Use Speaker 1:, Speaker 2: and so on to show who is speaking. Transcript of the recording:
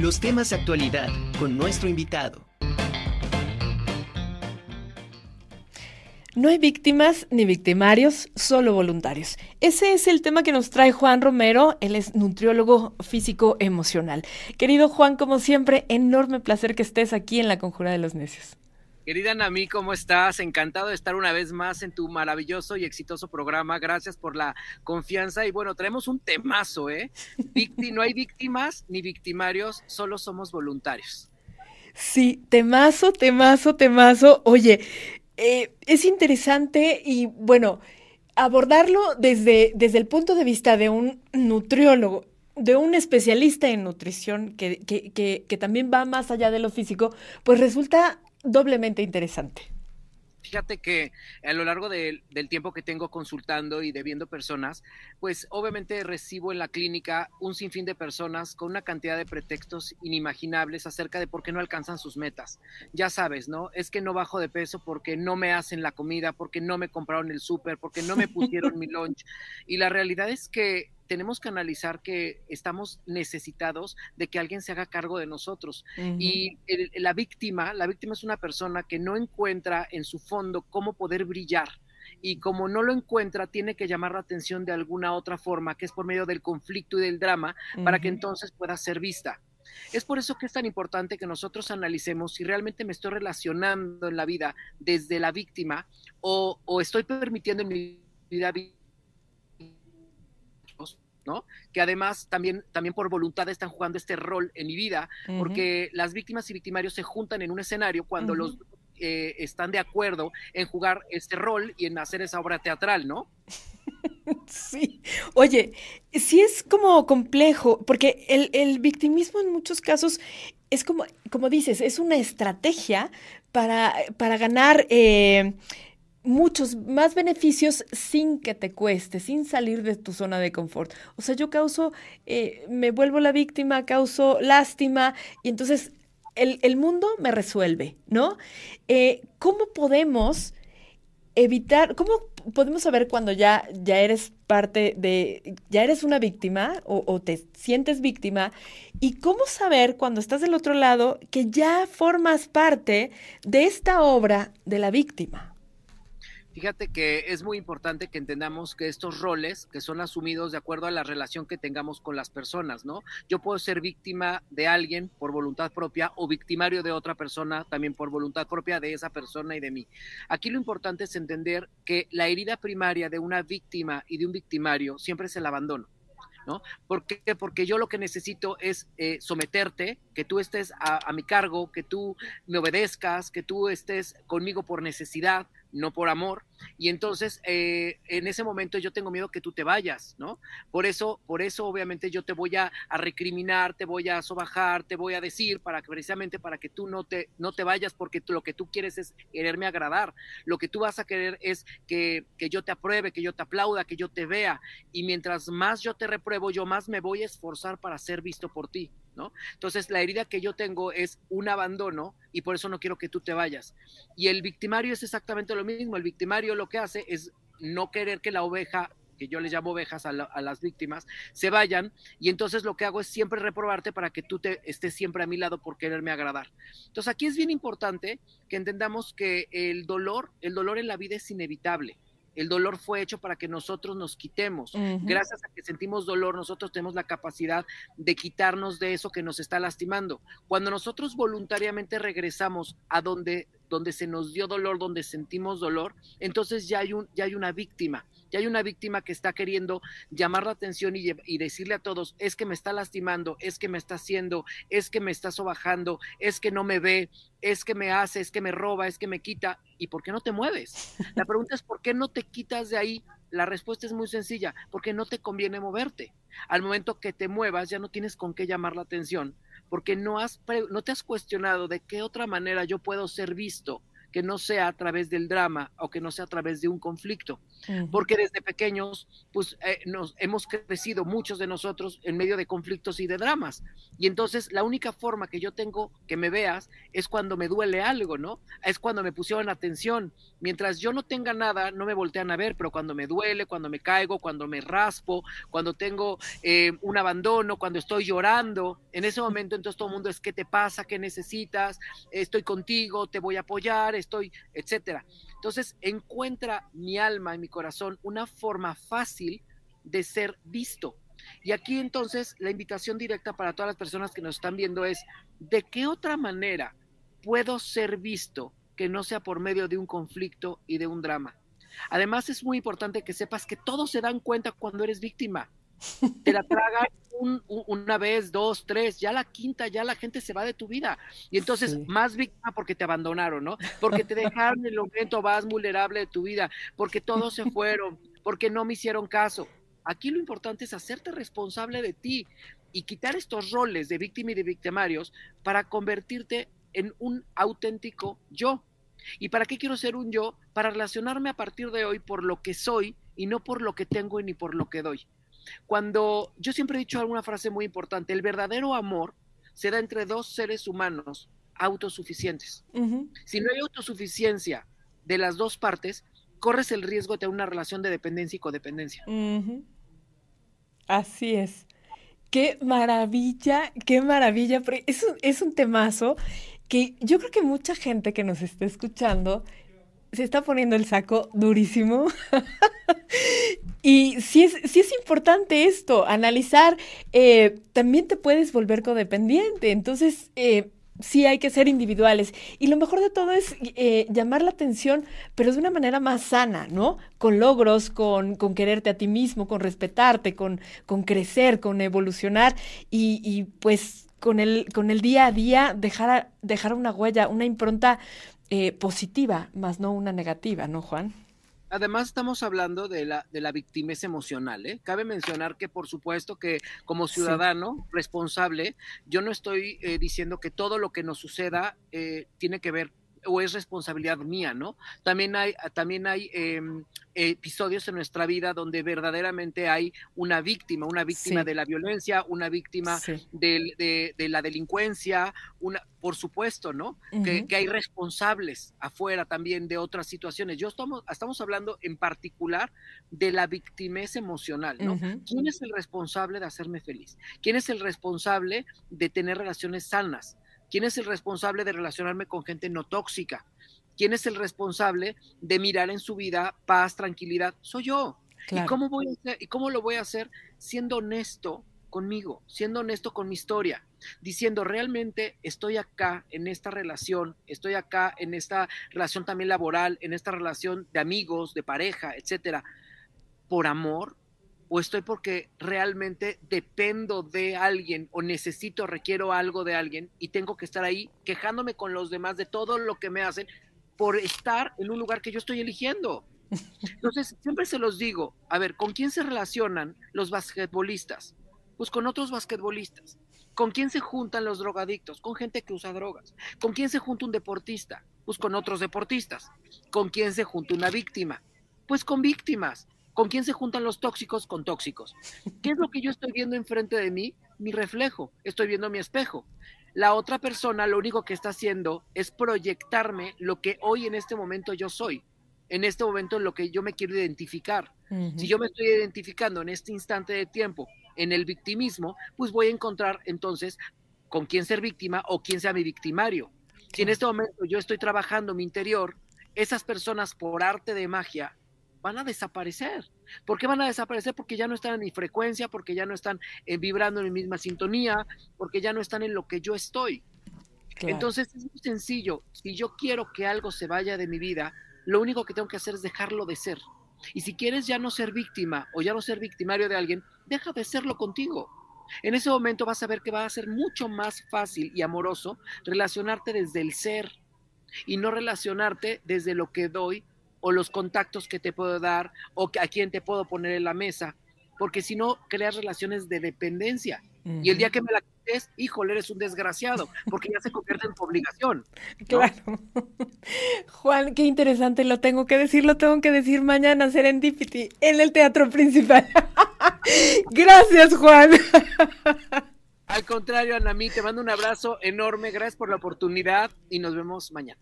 Speaker 1: Los temas de actualidad con nuestro invitado.
Speaker 2: No hay víctimas ni victimarios, solo voluntarios. Ese es el tema que nos trae Juan Romero. Él es nutriólogo físico emocional. Querido Juan, como siempre, enorme placer que estés aquí en la Conjura de los Necios.
Speaker 3: Querida Nami, ¿cómo estás? Encantado de estar una vez más en tu maravilloso y exitoso programa. Gracias por la confianza. Y bueno, traemos un temazo, ¿eh? no hay víctimas ni victimarios, solo somos voluntarios.
Speaker 2: Sí, temazo, temazo, temazo. Oye, eh, es interesante y bueno, abordarlo desde, desde el punto de vista de un nutriólogo, de un especialista en nutrición que, que, que, que también va más allá de lo físico, pues resulta doblemente interesante.
Speaker 3: Fíjate que a lo largo del tiempo que tengo consultando y de viendo personas, pues obviamente recibo en la clínica un sinfín de personas con una cantidad de pretextos inimaginables acerca de por qué no alcanzan sus metas. Ya sabes, ¿no? Es que no bajo de peso porque no me hacen la comida, porque no me compraron el súper, porque no me pusieron mi lunch. Y la realidad es que tenemos que analizar que estamos necesitados de que alguien se haga cargo de nosotros. Y la víctima, la víctima es una persona que no encuentra en su fondo cómo poder brillar y como no lo encuentra, tiene que llamar la atención de alguna otra forma, que es por medio del conflicto y del drama, para que entonces pueda ser vista. Es por eso que es tan importante que nosotros analicemos si realmente me estoy relacionando en la vida desde la víctima o, o estoy permitiendo en mi vida que además también, también por voluntad están jugando este rol en mi vida, porque las víctimas y victimarios se juntan en un escenario cuando los eh, están de acuerdo en jugar este rol y en hacer esa obra teatral, ¿no?
Speaker 2: Sí, oye, sí es como complejo, porque el, victimismo en muchos casos es como, como dices, es una estrategia para, para ganar eh, muchos más beneficios sin que te cueste, sin salir de tu zona de confort. O sea, yo causo, eh, me vuelvo la víctima, causo lástima y entonces el, mundo me resuelve, ¿no? Eh, ¿Cómo podemos evitar, cómo podemos saber cuando ya, ya eres parte de, ya eres una víctima o te sientes víctima? ¿Y cómo saber cuando estás del otro lado que ya formas parte de esta obra de la víctima?
Speaker 3: Fíjate que es muy importante que entendamos que estos roles que son asumidos de acuerdo a la relación que tengamos con las personas, ¿no? Yo puedo ser víctima de alguien por voluntad propia o victimario de otra persona también por voluntad propia de esa persona y de mí. Aquí lo importante es entender que la herida primaria de una víctima y de un victimario siempre es el abandono. ¿no? ¿Por qué? Porque yo lo que necesito es eh, someterte, que tú estés a, mi cargo, que tú me obedezcas, que tú estés conmigo por necesidad, no por amor. Y entonces, eh, en ese momento yo tengo miedo que tú te vayas, ¿no? Por eso, por eso obviamente yo te voy a, recriminar, te voy a sobajar, te voy a decir, para que precisamente para que tú no te, no te vayas, porque lo que tú quieres es quererme agradar. Lo que tú vas a querer es que, que yo te apruebe, que yo te aplauda, que yo te vea. Y mientras más yo te repruebo, yo más me voy a esforzar para ser visto por ti. Entonces, la herida que yo tengo es un abandono y por eso no quiero que tú te vayas. Y el victimario es exactamente lo mismo. El victimario lo que hace es no querer que la oveja que yo les llamo ovejas a, las víctimas, se vayan y entonces lo que hago es siempre reprobarte para que tú te estés siempre a mi lado por quererme agradar. Entonces aquí es bien importante que entendamos que el dolor, el dolor en la vida es inevitable. El dolor fue hecho para que nosotros nos quitemos. Gracias a que sentimos dolor, nosotros tenemos la capacidad de quitarnos de eso que nos está lastimando. Cuando nosotros voluntariamente regresamos a donde, donde se nos dio dolor, donde sentimos dolor, entonces ya hay, un, ya hay una víctima hay una víctima que está queriendo llamar la atención y, y, decirle a todos, es que me está lastimando, es que me está haciendo, es que me está sobajando, es que no me ve, es que me hace, es que me roba, es que me quita. ¿Y por qué no te mueves? La pregunta es, ¿por qué no te quitas de ahí? La respuesta es muy sencilla, porque no te conviene moverte. Al momento que te muevas ya no tienes con qué llamar la atención, porque no, has, no te has cuestionado de qué otra manera yo puedo ser visto que no sea a través del drama o que no sea a través de un conflicto. Porque desde pequeños, pues eh, nos hemos crecido muchos de nosotros en medio de conflictos y de dramas. Y entonces la única forma que yo tengo que me veas es cuando me duele algo, ¿no? Es cuando me pusieron atención. Mientras yo no tenga nada, no me voltean a ver, pero cuando me duele, cuando me caigo, cuando me raspo, cuando tengo eh, un abandono, cuando estoy llorando, en ese momento entonces todo el mundo es, ¿qué te pasa? ¿Qué necesitas? Estoy contigo, te voy a apoyar, estoy, etcétera. Entonces, encuentra mi alma y mi corazón una forma fácil de ser visto. Y aquí entonces la invitación directa para todas las personas que nos están viendo es, ¿de qué otra manera puedo ser visto que no sea por medio de un conflicto y de un drama? Además es muy importante que sepas que todos se dan cuenta cuando eres víctima. Te la tragan una vez, dos, tres, ya la quinta, ya la gente se va de tu vida. Y entonces, más víctima porque te abandonaron, ¿no? Porque te dejaron en el momento más vulnerable de tu vida, porque todos se fueron, porque no me hicieron caso. Aquí lo importante es hacerte responsable de ti y quitar estos roles de víctima y de victimarios para convertirte en un auténtico yo. ¿Y para qué quiero ser un yo? Para relacionarme a partir de hoy por lo que soy y no por lo que tengo ni por lo que doy. Cuando yo siempre he dicho alguna frase muy importante, el verdadero amor se da entre dos seres humanos autosuficientes. Si no hay autosuficiencia de las dos partes, corres el riesgo de tener una relación de dependencia y codependencia.
Speaker 2: Así es. Qué maravilla, qué maravilla. Es un, es un temazo que yo creo que mucha gente que nos está escuchando se está poniendo el saco durísimo. y sí es, es importante esto, analizar, eh, también te puedes volver codependiente, entonces eh, sí hay que ser individuales. Y lo mejor de todo es eh, llamar la atención, pero de una manera más sana, ¿no? Con logros, con, con quererte a ti mismo, con respetarte, con, con crecer, con evolucionar y, y pues con el, con el día a día dejar, dejar una huella, una impronta eh, positiva, más no una negativa, ¿no, Juan?
Speaker 3: Además, estamos hablando de la, de la victimez emocional. ¿eh? Cabe mencionar que, por supuesto, que como ciudadano responsable, yo no estoy eh, diciendo que todo lo que nos suceda eh, tiene que ver o es responsabilidad mía, ¿no? También hay, también hay em, episodios en nuestra vida donde verdaderamente hay una víctima, una víctima de la violencia, una víctima de, la delincuencia, una, por supuesto, ¿no? que, hay responsables afuera también de otras situaciones. Yo estamos, estamos hablando en particular de la victimez emocional, ¿no? ¿Quién es el responsable de hacerme feliz? ¿Quién es el responsable de tener relaciones sanas? ¿Quién es el responsable de relacionarme con gente no tóxica? ¿Quién es el responsable de mirar en su vida paz, tranquilidad? Soy yo. ¿Y, cómo voy a hacer, ¿Y cómo lo voy a hacer? Siendo honesto conmigo, siendo honesto con mi historia, diciendo realmente estoy acá en esta relación, estoy acá en esta relación también laboral, en esta relación de amigos, de pareja, etcétera, por amor, o estoy porque realmente dependo de alguien o necesito, requiero algo de alguien y tengo que estar ahí quejándome con los demás de todo lo que me hacen por estar en un lugar que yo estoy eligiendo. Entonces, siempre se los digo, a ver, ¿con quién se relacionan los basquetbolistas? Pues con otros basquetbolistas. ¿Con quién se juntan los drogadictos? Con gente que usa drogas. ¿Con quién se junta un deportista? Pues con otros deportistas. ¿Con quién se junta una víctima? Pues con víctimas. ¿Con quién se juntan los tóxicos? Con tóxicos. ¿Qué es lo que yo estoy viendo enfrente de mí? Mi reflejo. Estoy viendo mi espejo. La otra persona lo único que está haciendo es proyectarme lo que hoy en este momento yo soy. En este momento en lo que yo me quiero identificar. Si yo me estoy identificando en este instante de tiempo en el victimismo, pues voy a encontrar entonces con quién ser víctima o quién sea mi victimario. Si en este momento yo estoy trabajando mi interior, esas personas por arte de magia van a desaparecer. ¿Por qué van a desaparecer? Porque ya no están en mi frecuencia, porque ya no están eh, vibrando en mi misma sintonía, porque ya no están en lo que yo estoy. Entonces es muy sencillo. Si yo quiero que algo se vaya de mi vida, lo único que tengo que hacer es dejarlo de ser. Y si quieres ya no ser víctima o ya no ser victimario de alguien, deja de serlo contigo. En ese momento vas a ver que va a ser mucho más fácil y amoroso relacionarte desde el ser y no relacionarte desde lo que doy o los contactos que te puedo dar o a quién te puedo poner en la mesa, porque si no creas relaciones de dependencia. Y el día que me la es, híjole, eres un desgraciado, porque ya se convierte en tu obligación.
Speaker 2: Claro. Juan, qué interesante, lo tengo que decir, lo tengo que decir mañana, Serendipity, en el teatro principal. Gracias, Juan.
Speaker 3: Al contrario, Anami, te mando un abrazo enorme, gracias por la oportunidad y nos vemos mañana.